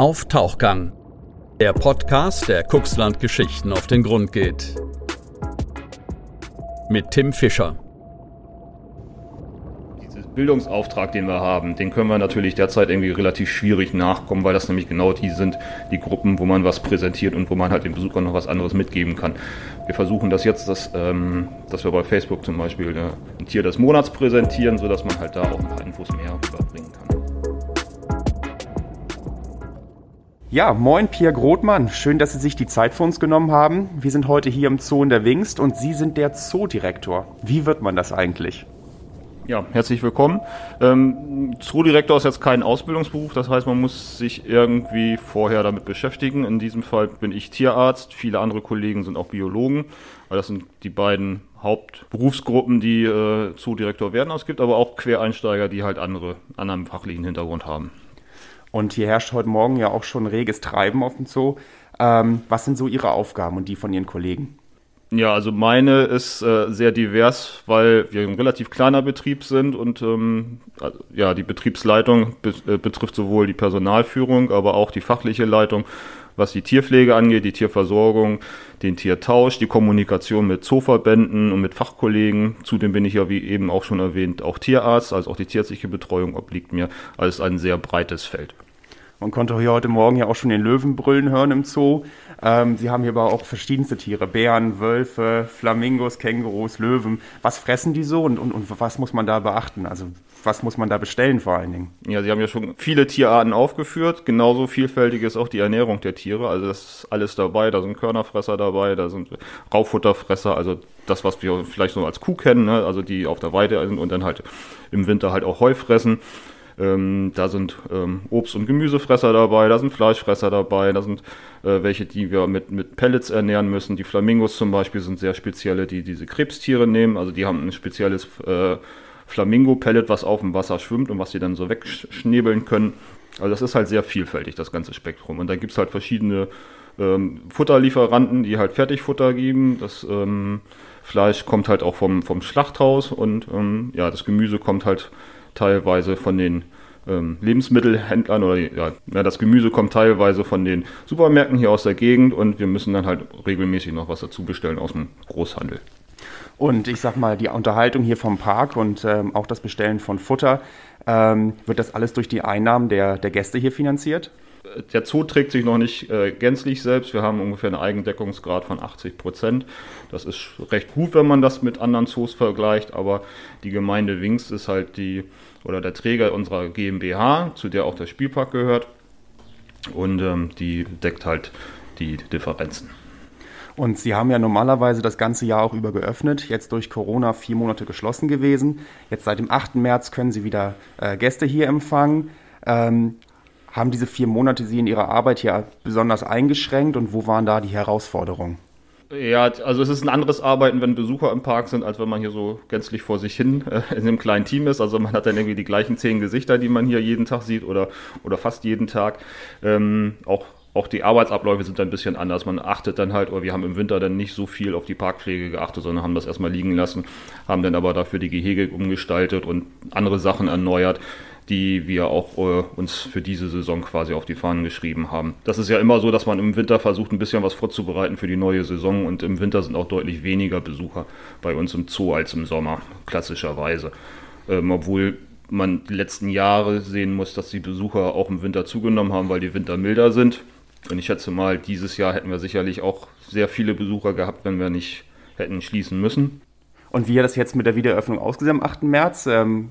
Auf Tauchgang. Der Podcast, der Kuxland Geschichten auf den Grund geht. Mit Tim Fischer. Dieser Bildungsauftrag, den wir haben, den können wir natürlich derzeit irgendwie relativ schwierig nachkommen, weil das nämlich genau die sind, die Gruppen, wo man was präsentiert und wo man halt dem Besucher noch was anderes mitgeben kann. Wir versuchen das jetzt, dass, ähm, dass wir bei Facebook zum Beispiel äh, ein Tier des Monats präsentieren, sodass man halt da auch ein paar Infos mehr überbringen kann. Ja, moin Pierre Grothmann. Schön, dass Sie sich die Zeit für uns genommen haben. Wir sind heute hier im Zoo in der Wingst und Sie sind der Zoodirektor. Wie wird man das eigentlich? Ja, herzlich willkommen. Ähm, Zoodirektor ist jetzt kein Ausbildungsberuf, das heißt, man muss sich irgendwie vorher damit beschäftigen. In diesem Fall bin ich Tierarzt, viele andere Kollegen sind auch Biologen, das sind die beiden Hauptberufsgruppen, die äh, Zoodirektor werden. Es gibt aber auch Quereinsteiger, die halt andere, anderen fachlichen Hintergrund haben. Und hier herrscht heute Morgen ja auch schon reges Treiben auf dem Zoo. Ähm, was sind so Ihre Aufgaben und die von Ihren Kollegen? Ja, also meine ist äh, sehr divers, weil wir ein relativ kleiner Betrieb sind und ähm, ja, die Betriebsleitung be äh, betrifft sowohl die Personalführung, aber auch die fachliche Leitung, was die Tierpflege angeht, die Tierversorgung, den Tiertausch, die Kommunikation mit Zooverbänden und mit Fachkollegen. Zudem bin ich ja, wie eben auch schon erwähnt, auch Tierarzt, also auch die tierärztliche Betreuung obliegt mir. Also ein sehr breites Feld. Man konnte hier heute Morgen ja auch schon den Löwen brüllen hören im Zoo. Ähm, Sie haben hier aber auch verschiedenste Tiere. Bären, Wölfe, Flamingos, Kängurus, Löwen. Was fressen die so und, und, und was muss man da beachten? Also was muss man da bestellen vor allen Dingen? Ja, Sie haben ja schon viele Tierarten aufgeführt. Genauso vielfältig ist auch die Ernährung der Tiere. Also das ist alles dabei. Da sind Körnerfresser dabei, da sind Raufutterfresser, also das, was wir vielleicht so als Kuh kennen, ne? also die auf der Weide sind und dann halt im Winter halt auch Heu fressen. Ähm, da sind ähm, Obst- und Gemüsefresser dabei, da sind Fleischfresser dabei, da sind äh, welche, die wir mit, mit Pellets ernähren müssen. Die Flamingos zum Beispiel sind sehr spezielle, die diese Krebstiere nehmen. Also die haben ein spezielles äh, Flamingo-Pellet, was auf dem Wasser schwimmt und was sie dann so wegschnebeln können. Also das ist halt sehr vielfältig, das ganze Spektrum. Und dann gibt es halt verschiedene ähm, Futterlieferanten, die halt Fertigfutter geben. Das ähm, Fleisch kommt halt auch vom, vom Schlachthaus und ähm, ja, das Gemüse kommt halt teilweise von den ähm, Lebensmittelhändlern oder ja, das Gemüse kommt teilweise von den Supermärkten hier aus der Gegend und wir müssen dann halt regelmäßig noch was dazu bestellen aus dem Großhandel. Und ich sag mal, die Unterhaltung hier vom Park und ähm, auch das Bestellen von Futter, ähm, wird das alles durch die Einnahmen der, der Gäste hier finanziert? Der Zoo trägt sich noch nicht äh, gänzlich selbst. Wir haben ungefähr einen Eigendeckungsgrad von 80 Prozent. Das ist recht gut, wenn man das mit anderen Zoos vergleicht, aber die Gemeinde Wings ist halt die oder der Träger unserer GmbH, zu der auch der Spielpark gehört. Und ähm, die deckt halt die Differenzen. Und Sie haben ja normalerweise das ganze Jahr auch über geöffnet, jetzt durch Corona vier Monate geschlossen gewesen. Jetzt seit dem 8. März können Sie wieder äh, Gäste hier empfangen. Ähm, haben diese vier Monate Sie in Ihrer Arbeit hier besonders eingeschränkt und wo waren da die Herausforderungen? Ja, also es ist ein anderes Arbeiten, wenn Besucher im Park sind, als wenn man hier so gänzlich vor sich hin äh, in einem kleinen Team ist. Also man hat dann irgendwie die gleichen zehn Gesichter, die man hier jeden Tag sieht oder, oder fast jeden Tag. Ähm, auch auch die Arbeitsabläufe sind ein bisschen anders. Man achtet dann halt, oder wir haben im Winter dann nicht so viel auf die Parkpflege geachtet, sondern haben das erstmal liegen lassen, haben dann aber dafür die Gehege umgestaltet und andere Sachen erneuert die wir auch äh, uns für diese Saison quasi auf die Fahnen geschrieben haben. Das ist ja immer so, dass man im Winter versucht, ein bisschen was vorzubereiten für die neue Saison und im Winter sind auch deutlich weniger Besucher bei uns im Zoo als im Sommer, klassischerweise. Ähm, obwohl man die letzten Jahre sehen muss, dass die Besucher auch im Winter zugenommen haben, weil die Winter milder sind. Und ich schätze mal, dieses Jahr hätten wir sicherlich auch sehr viele Besucher gehabt, wenn wir nicht hätten schließen müssen. Und wie hat das jetzt mit der Wiedereröffnung ausgesehen am 8. März? Ähm,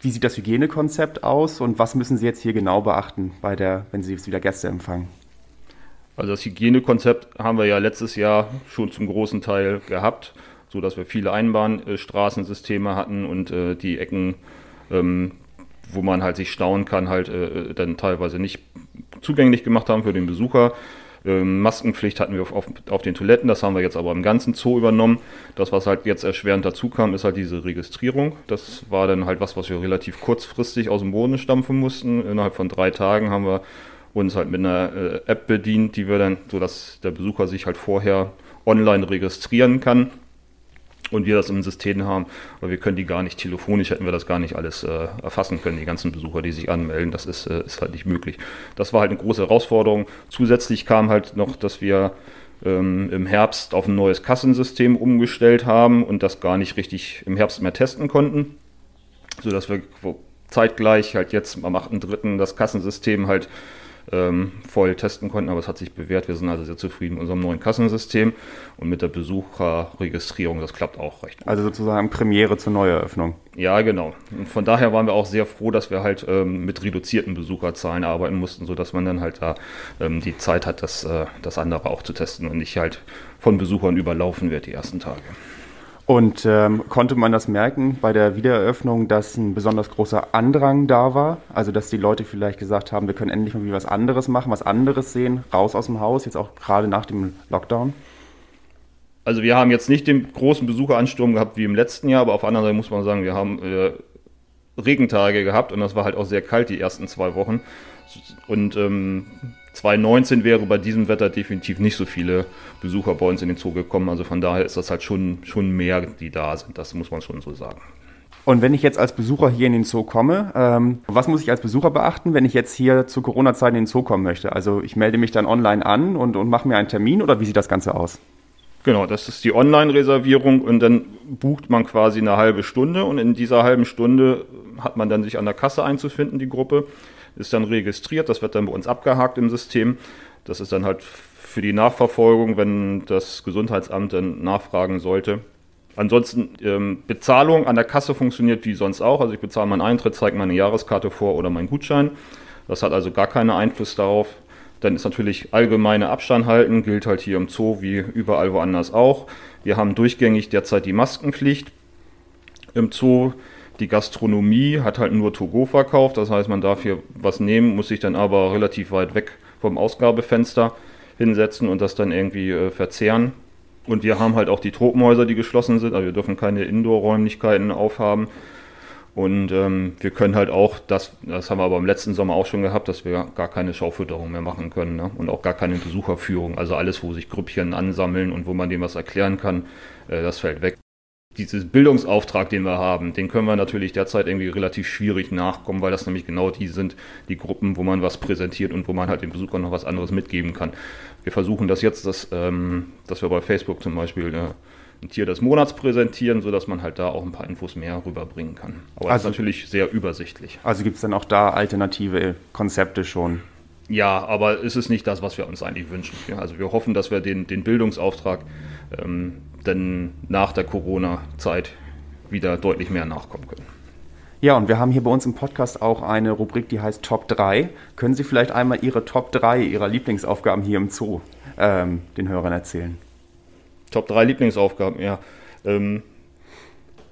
wie sieht das Hygienekonzept aus und was müssen Sie jetzt hier genau beachten, bei der, wenn Sie jetzt wieder Gäste empfangen? Also das Hygienekonzept haben wir ja letztes Jahr schon zum großen Teil gehabt, so dass wir viele Einbahnstraßensysteme hatten und äh, die Ecken, ähm, wo man halt sich stauen kann, halt äh, dann teilweise nicht zugänglich gemacht haben für den Besucher. Ähm, Maskenpflicht hatten wir auf, auf, auf, den Toiletten, das haben wir jetzt aber im ganzen Zoo übernommen. Das, was halt jetzt erschwerend dazu kam, ist halt diese Registrierung. Das war dann halt was, was wir relativ kurzfristig aus dem Boden stampfen mussten. Innerhalb von drei Tagen haben wir uns halt mit einer äh, App bedient, die wir dann, sodass der Besucher sich halt vorher online registrieren kann. Und wir das im System haben, weil wir können die gar nicht telefonisch, hätten wir das gar nicht alles äh, erfassen können, die ganzen Besucher, die sich anmelden, das ist, äh, ist halt nicht möglich. Das war halt eine große Herausforderung. Zusätzlich kam halt noch, dass wir ähm, im Herbst auf ein neues Kassensystem umgestellt haben und das gar nicht richtig im Herbst mehr testen konnten, sodass wir zeitgleich halt jetzt am 8.3. das Kassensystem halt ähm, voll testen konnten, aber es hat sich bewährt. Wir sind also sehr zufrieden mit unserem neuen Kassensystem und mit der Besucherregistrierung. Das klappt auch recht gut. Also sozusagen Premiere zur Neueröffnung. Ja, genau. Und von daher waren wir auch sehr froh, dass wir halt ähm, mit reduzierten Besucherzahlen arbeiten mussten, sodass man dann halt da ähm, die Zeit hat, das, äh, das andere auch zu testen und nicht halt von Besuchern überlaufen wird die ersten Tage. Und ähm, konnte man das merken bei der Wiedereröffnung, dass ein besonders großer Andrang da war? Also dass die Leute vielleicht gesagt haben, wir können endlich mal was anderes machen, was anderes sehen, raus aus dem Haus, jetzt auch gerade nach dem Lockdown? Also wir haben jetzt nicht den großen Besucheransturm gehabt wie im letzten Jahr, aber auf der anderen Seite muss man sagen, wir haben äh, Regentage gehabt und das war halt auch sehr kalt die ersten zwei Wochen. Und ähm, 2019 wäre bei diesem Wetter definitiv nicht so viele Besucher bei uns in den Zoo gekommen. Also von daher ist das halt schon, schon mehr, die da sind. Das muss man schon so sagen. Und wenn ich jetzt als Besucher hier in den Zoo komme, ähm, was muss ich als Besucher beachten, wenn ich jetzt hier zu Corona-Zeiten in den Zoo kommen möchte? Also ich melde mich dann online an und, und mache mir einen Termin oder wie sieht das Ganze aus? Genau, das ist die Online-Reservierung und dann bucht man quasi eine halbe Stunde und in dieser halben Stunde hat man dann sich an der Kasse einzufinden, die Gruppe ist dann registriert, das wird dann bei uns abgehakt im System. Das ist dann halt für die Nachverfolgung, wenn das Gesundheitsamt dann nachfragen sollte. Ansonsten ähm, Bezahlung an der Kasse funktioniert wie sonst auch. Also ich bezahle meinen Eintritt, zeige meine Jahreskarte vor oder meinen Gutschein. Das hat also gar keinen Einfluss darauf. Dann ist natürlich allgemeine Abstand halten, gilt halt hier im Zoo wie überall woanders auch. Wir haben durchgängig derzeit die Maskenpflicht im Zoo. Die Gastronomie hat halt nur Togo verkauft, das heißt, man darf hier was nehmen, muss sich dann aber relativ weit weg vom Ausgabefenster hinsetzen und das dann irgendwie äh, verzehren. Und wir haben halt auch die Tropenhäuser, die geschlossen sind, also wir dürfen keine Indoor-Räumlichkeiten aufhaben. Und ähm, wir können halt auch, das, das haben wir aber im letzten Sommer auch schon gehabt, dass wir gar keine Schaufütterung mehr machen können ne? und auch gar keine Besucherführung. Also alles, wo sich Grüppchen ansammeln und wo man dem was erklären kann, äh, das fällt weg dieses Bildungsauftrag, den wir haben, den können wir natürlich derzeit irgendwie relativ schwierig nachkommen, weil das nämlich genau die sind, die Gruppen, wo man was präsentiert und wo man halt dem Besucher noch was anderes mitgeben kann. Wir versuchen das jetzt, dass, ähm, dass wir bei Facebook zum Beispiel äh, ein Tier des Monats präsentieren, sodass man halt da auch ein paar Infos mehr rüberbringen kann. Aber also, das ist natürlich sehr übersichtlich. Also gibt es dann auch da alternative Konzepte schon? Ja, aber es ist nicht das, was wir uns eigentlich wünschen. Also wir hoffen, dass wir den, den Bildungsauftrag ähm, dann nach der Corona-Zeit wieder deutlich mehr nachkommen können. Ja, und wir haben hier bei uns im Podcast auch eine Rubrik, die heißt Top 3. Können Sie vielleicht einmal Ihre Top 3 Ihrer Lieblingsaufgaben hier im Zoo ähm, den Hörern erzählen? Top 3 Lieblingsaufgaben, ja. Ähm,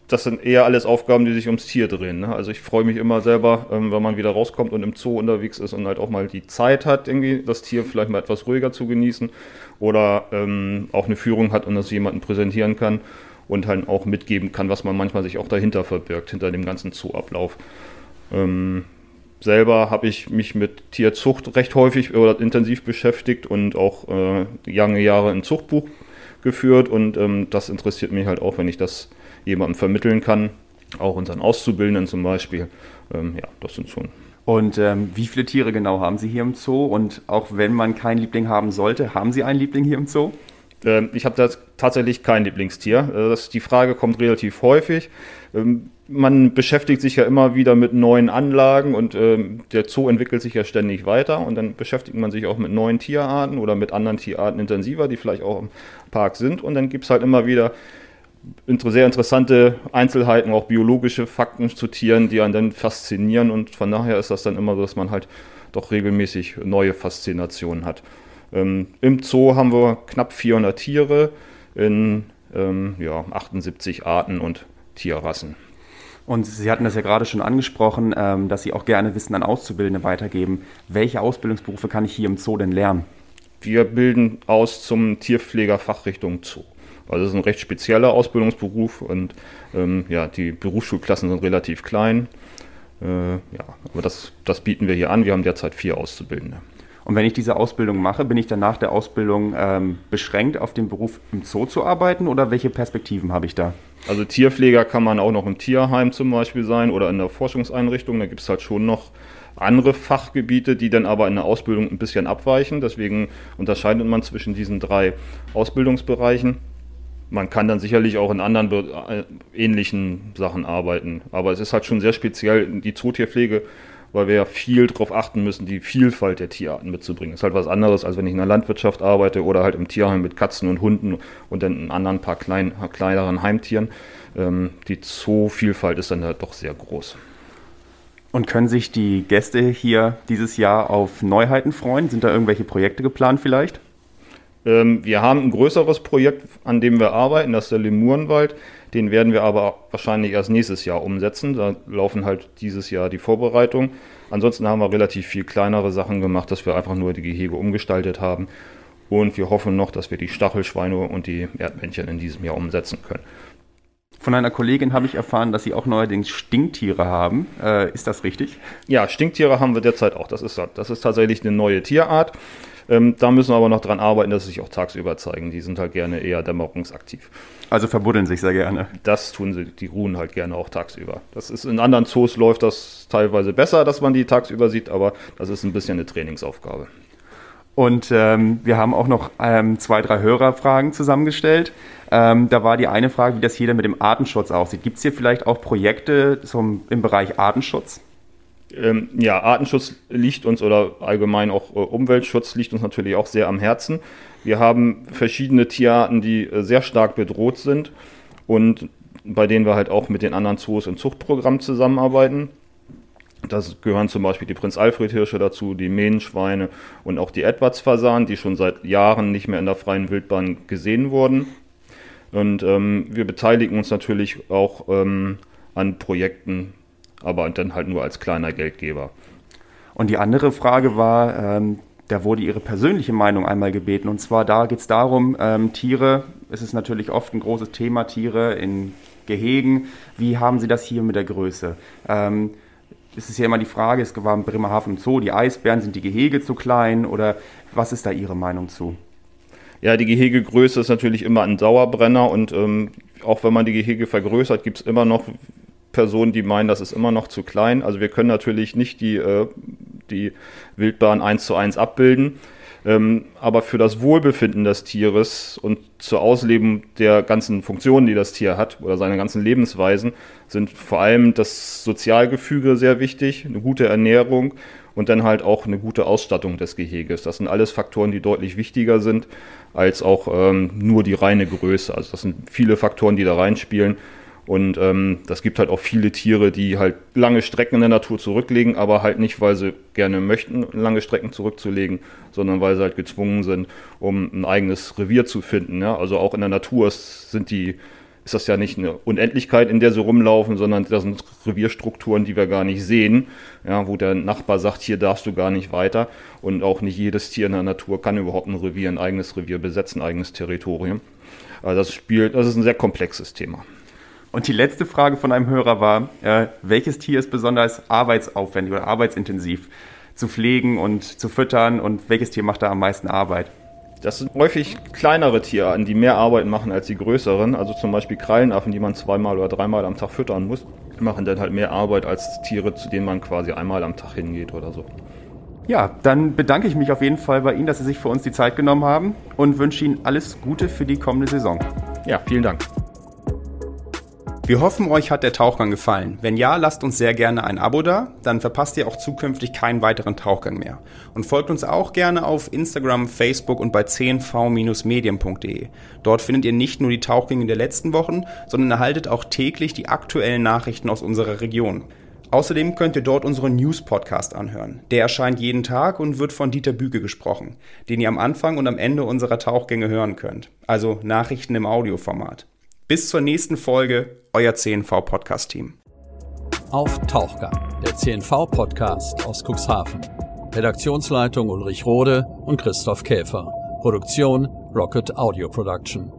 das sind eher alles Aufgaben, die sich ums Tier drehen. Ne? Also ich freue mich immer selber, ähm, wenn man wieder rauskommt und im Zoo unterwegs ist und halt auch mal die Zeit hat, irgendwie das Tier vielleicht mal etwas ruhiger zu genießen oder ähm, auch eine Führung hat und das jemandem präsentieren kann und halt auch mitgeben kann, was man manchmal sich auch dahinter verbirgt, hinter dem ganzen Zooablauf. Ähm, selber habe ich mich mit Tierzucht recht häufig oder intensiv beschäftigt und auch äh, lange Jahre ein Zuchtbuch geführt und ähm, das interessiert mich halt auch, wenn ich das jemandem vermitteln kann, auch unseren Auszubildenden zum Beispiel. Ähm, ja, das sind schon. Und ähm, wie viele Tiere genau haben Sie hier im Zoo? Und auch wenn man keinen Liebling haben sollte, haben Sie einen Liebling hier im Zoo? Ähm, ich habe tatsächlich kein Lieblingstier. Äh, das, die Frage kommt relativ häufig. Ähm, man beschäftigt sich ja immer wieder mit neuen Anlagen und ähm, der Zoo entwickelt sich ja ständig weiter und dann beschäftigt man sich auch mit neuen Tierarten oder mit anderen Tierarten intensiver, die vielleicht auch im Park sind. Und dann gibt es halt immer wieder sehr interessante Einzelheiten, auch biologische Fakten zu Tieren, die einen dann faszinieren und von daher ist das dann immer so, dass man halt doch regelmäßig neue Faszinationen hat. Ähm, Im Zoo haben wir knapp 400 Tiere in ähm, ja, 78 Arten und Tierrassen. Und Sie hatten das ja gerade schon angesprochen, ähm, dass Sie auch gerne Wissen an Auszubildende weitergeben. Welche Ausbildungsberufe kann ich hier im Zoo denn lernen? Wir bilden aus zum Tierpfleger Fachrichtung Zoo. Also es ist ein recht spezieller Ausbildungsberuf und ähm, ja, die Berufsschulklassen sind relativ klein. Äh, ja, aber das, das bieten wir hier an. Wir haben derzeit vier Auszubildende. Und wenn ich diese Ausbildung mache, bin ich dann nach der Ausbildung ähm, beschränkt auf den Beruf im Zoo zu arbeiten oder welche Perspektiven habe ich da? Also Tierpfleger kann man auch noch im Tierheim zum Beispiel sein oder in der Forschungseinrichtung. Da gibt es halt schon noch andere Fachgebiete, die dann aber in der Ausbildung ein bisschen abweichen. Deswegen unterscheidet man zwischen diesen drei Ausbildungsbereichen. Man kann dann sicherlich auch in anderen äh, ähnlichen Sachen arbeiten. Aber es ist halt schon sehr speziell die Zootierpflege weil wir ja viel darauf achten müssen, die Vielfalt der Tierarten mitzubringen. Ist halt was anderes, als wenn ich in der Landwirtschaft arbeite oder halt im Tierheim mit Katzen und Hunden und dann in anderen paar klein, kleineren Heimtieren. Ähm, die Zoovielfalt ist dann halt doch sehr groß. Und können sich die Gäste hier dieses Jahr auf Neuheiten freuen? Sind da irgendwelche Projekte geplant vielleicht? Ähm, wir haben ein größeres Projekt, an dem wir arbeiten, das ist der Lemurenwald. Den werden wir aber wahrscheinlich erst nächstes Jahr umsetzen. Da laufen halt dieses Jahr die Vorbereitungen. Ansonsten haben wir relativ viel kleinere Sachen gemacht, dass wir einfach nur die Gehege umgestaltet haben. Und wir hoffen noch, dass wir die Stachelschweine und die Erdmännchen in diesem Jahr umsetzen können. Von einer Kollegin habe ich erfahren, dass Sie auch neuerdings Stinktiere haben. Äh, ist das richtig? Ja, Stinktiere haben wir derzeit auch. Das ist, das ist tatsächlich eine neue Tierart. Ähm, da müssen wir aber noch dran arbeiten, dass sie sich auch tagsüber zeigen. Die sind halt gerne eher dämmerungsaktiv. Also verbuddeln sich sehr gerne. Das tun sie, die ruhen halt gerne auch tagsüber. Das ist in anderen Zoos läuft das teilweise besser, dass man die tagsüber sieht, aber das ist ein bisschen eine Trainingsaufgabe. Und ähm, wir haben auch noch ähm, zwei, drei Hörerfragen zusammengestellt. Ähm, da war die eine Frage, wie das jeder mit dem Artenschutz aussieht. Gibt es hier vielleicht auch Projekte zum, im Bereich Artenschutz? Ähm, ja, Artenschutz liegt uns oder allgemein auch äh, Umweltschutz liegt uns natürlich auch sehr am Herzen. Wir haben verschiedene Tierarten, die äh, sehr stark bedroht sind und bei denen wir halt auch mit den anderen Zoos im Zuchtprogramm zusammenarbeiten. Das gehören zum Beispiel die Prinz-Alfred-Hirsche dazu, die Mähnenschweine und auch die Edwards-Fasanen, die schon seit Jahren nicht mehr in der freien Wildbahn gesehen wurden. Und ähm, wir beteiligen uns natürlich auch ähm, an Projekten aber dann halt nur als kleiner Geldgeber. Und die andere Frage war, ähm, da wurde Ihre persönliche Meinung einmal gebeten. Und zwar da geht es darum, ähm, Tiere, es ist natürlich oft ein großes Thema, Tiere in Gehegen. Wie haben Sie das hier mit der Größe? Ähm, es ist ja immer die Frage, es war im Bremerhaven Zoo, die Eisbären, sind die Gehege zu klein oder was ist da Ihre Meinung zu? Ja, die Gehegegröße ist natürlich immer ein Dauerbrenner und ähm, auch wenn man die Gehege vergrößert, gibt es immer noch Personen, die meinen, das ist immer noch zu klein. Also wir können natürlich nicht die, äh, die Wildbahn eins zu eins abbilden. Ähm, aber für das Wohlbefinden des Tieres und zur Ausleben der ganzen Funktionen, die das Tier hat oder seine ganzen Lebensweisen, sind vor allem das Sozialgefüge sehr wichtig, eine gute Ernährung und dann halt auch eine gute Ausstattung des Geheges. Das sind alles Faktoren, die deutlich wichtiger sind als auch ähm, nur die reine Größe. Also das sind viele Faktoren, die da reinspielen. Und ähm, das gibt halt auch viele Tiere, die halt lange Strecken in der Natur zurücklegen, aber halt nicht, weil sie gerne möchten, lange Strecken zurückzulegen, sondern weil sie halt gezwungen sind, um ein eigenes Revier zu finden. Ja? Also auch in der Natur sind die, ist das ja nicht eine Unendlichkeit, in der sie rumlaufen, sondern das sind Revierstrukturen, die wir gar nicht sehen, ja? wo der Nachbar sagt, hier darfst du gar nicht weiter. Und auch nicht jedes Tier in der Natur kann überhaupt ein Revier, ein eigenes Revier besetzen, ein eigenes Territorium. Also das spielt, das ist ein sehr komplexes Thema. Und die letzte Frage von einem Hörer war, äh, welches Tier ist besonders arbeitsaufwendig oder arbeitsintensiv zu pflegen und zu füttern und welches Tier macht da am meisten Arbeit? Das sind häufig kleinere Tierarten, die mehr Arbeit machen als die größeren. Also zum Beispiel Krallenaffen, die man zweimal oder dreimal am Tag füttern muss, machen dann halt mehr Arbeit als Tiere, zu denen man quasi einmal am Tag hingeht oder so. Ja, dann bedanke ich mich auf jeden Fall bei Ihnen, dass Sie sich für uns die Zeit genommen haben und wünsche Ihnen alles Gute für die kommende Saison. Ja, vielen Dank. Wir hoffen, euch hat der Tauchgang gefallen. Wenn ja, lasst uns sehr gerne ein Abo da, dann verpasst ihr auch zukünftig keinen weiteren Tauchgang mehr. Und folgt uns auch gerne auf Instagram, Facebook und bei 10v-medien.de. Dort findet ihr nicht nur die Tauchgänge der letzten Wochen, sondern erhaltet auch täglich die aktuellen Nachrichten aus unserer Region. Außerdem könnt ihr dort unseren News-Podcast anhören. Der erscheint jeden Tag und wird von Dieter Büge gesprochen, den ihr am Anfang und am Ende unserer Tauchgänge hören könnt. Also Nachrichten im Audioformat. Bis zur nächsten Folge, euer CNV-Podcast-Team. Auf Tauchgang, der CNV-Podcast aus Cuxhaven. Redaktionsleitung Ulrich Rode und Christoph Käfer. Produktion Rocket Audio Production.